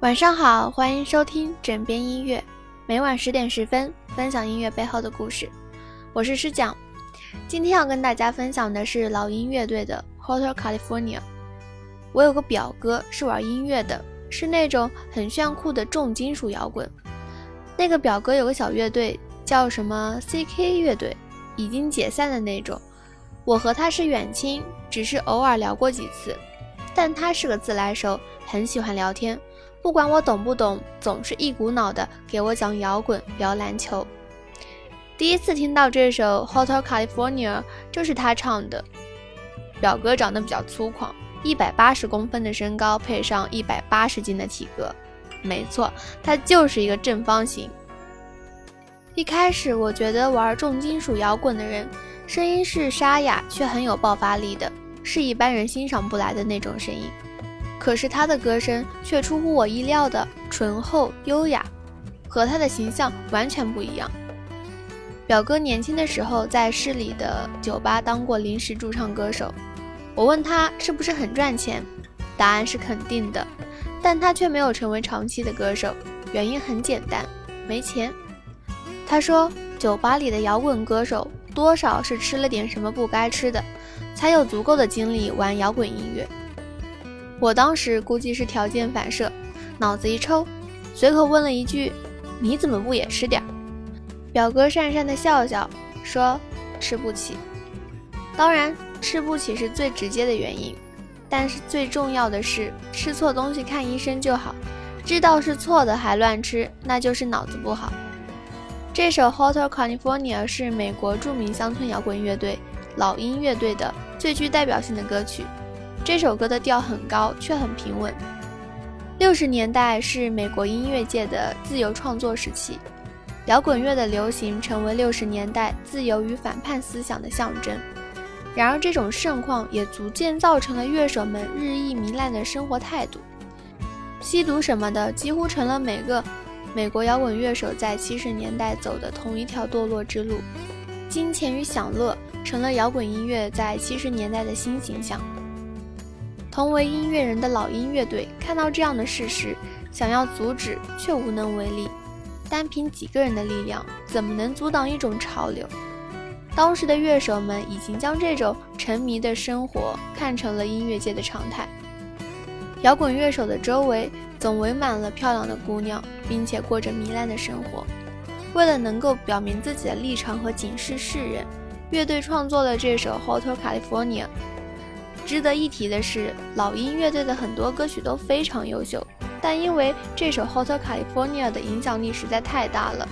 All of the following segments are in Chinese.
晚上好，欢迎收听枕边音乐，每晚十点十分分享音乐背后的故事。我是师讲，今天要跟大家分享的是老鹰乐队的《Hotel California》。我有个表哥是玩音乐的，是那种很炫酷的重金属摇滚。那个表哥有个小乐队，叫什么 CK 乐队，已经解散的那种。我和他是远亲，只是偶尔聊过几次，但他是个自来熟，很喜欢聊天。不管我懂不懂，总是一股脑的给我讲摇滚、聊篮球。第一次听到这首《Hotel California》就是他唱的。表哥长得比较粗犷，一百八十公分的身高配上一百八十斤的体格，没错，他就是一个正方形。一开始我觉得玩重金属摇滚的人声音是沙哑却很有爆发力的，是一般人欣赏不来的那种声音。可是他的歌声却出乎我意料的醇厚优雅，和他的形象完全不一样。表哥年轻的时候在市里的酒吧当过临时驻唱歌手，我问他是不是很赚钱，答案是肯定的，但他却没有成为长期的歌手，原因很简单，没钱。他说，酒吧里的摇滚歌手多少是吃了点什么不该吃的，才有足够的精力玩摇滚音乐。我当时估计是条件反射，脑子一抽，随口问了一句：“你怎么不也吃点儿？”表哥讪讪的笑笑，说：“吃不起。”当然，吃不起是最直接的原因，但是最重要的是，吃错东西看医生就好，知道是错的还乱吃，那就是脑子不好。这首《Hotel California》是美国著名乡村摇滚乐队老鹰乐队的最具代表性的歌曲。这首歌的调很高，却很平稳。六十年代是美国音乐界的自由创作时期，摇滚乐的流行成为六十年代自由与反叛思想的象征。然而，这种盛况也逐渐造成了乐手们日益糜烂的生活态度，吸毒什么的几乎成了每个美国摇滚乐手在七十年代走的同一条堕落之路。金钱与享乐成了摇滚音乐在七十年代的新形象。同为音乐人的老鹰乐队看到这样的事实，想要阻止却无能为力。单凭几个人的力量，怎么能阻挡一种潮流？当时的乐手们已经将这种沉迷的生活看成了音乐界的常态。摇滚乐手的周围总围满了漂亮的姑娘，并且过着糜烂的生活。为了能够表明自己的立场和警示世人，乐队创作了这首《Hotel California》。值得一提的是，老鹰乐队的很多歌曲都非常优秀，但因为这首《Hotel California》的影响力实在太大了，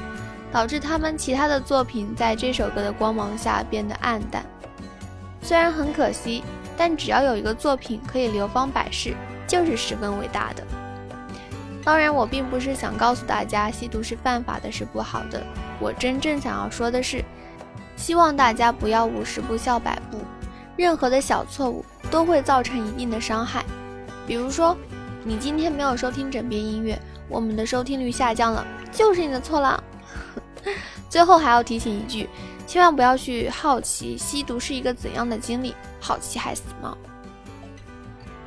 导致他们其他的作品在这首歌的光芒下变得暗淡。虽然很可惜，但只要有一个作品可以流芳百世，就是十分伟大的。当然，我并不是想告诉大家吸毒是犯法的，是不好的。我真正想要说的是，希望大家不要五十步笑百步。任何的小错误都会造成一定的伤害，比如说，你今天没有收听枕边音乐，我们的收听率下降了，就是你的错了。最后还要提醒一句，千万不要去好奇吸毒是一个怎样的经历，好奇害死猫。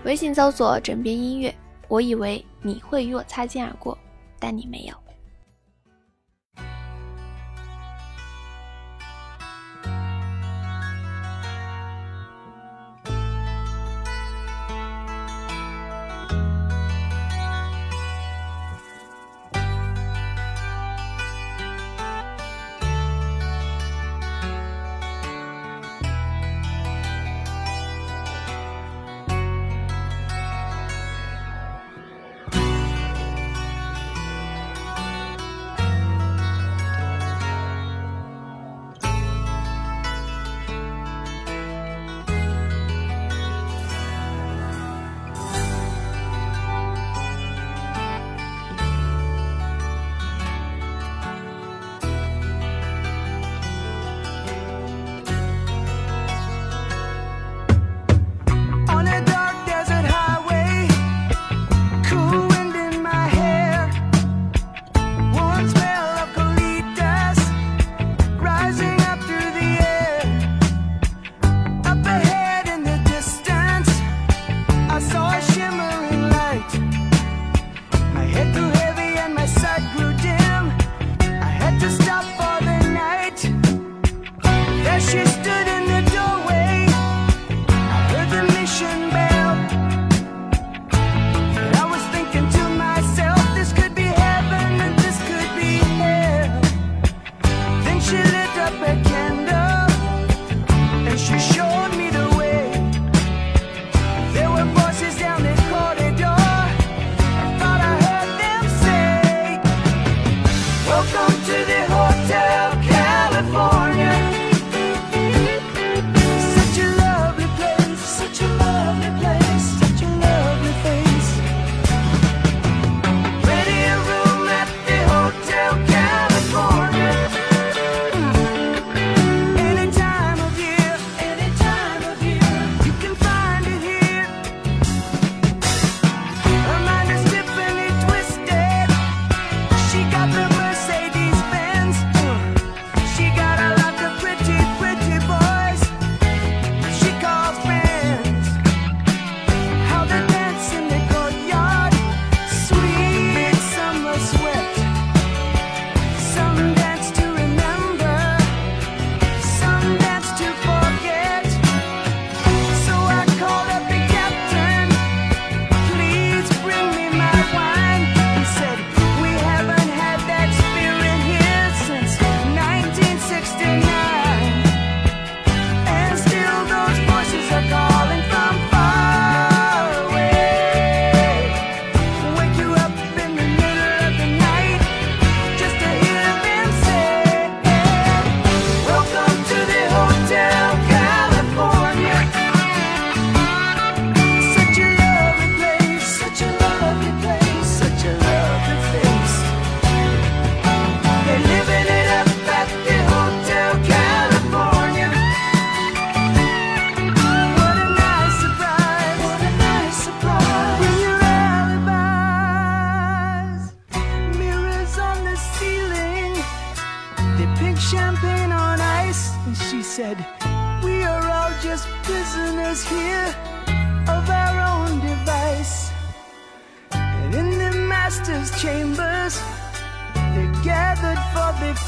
微信搜索枕边音乐，我以为你会与我擦肩而过，但你没有。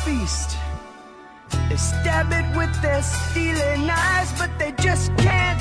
Feast. They stab it with their stealing eyes, but they just can't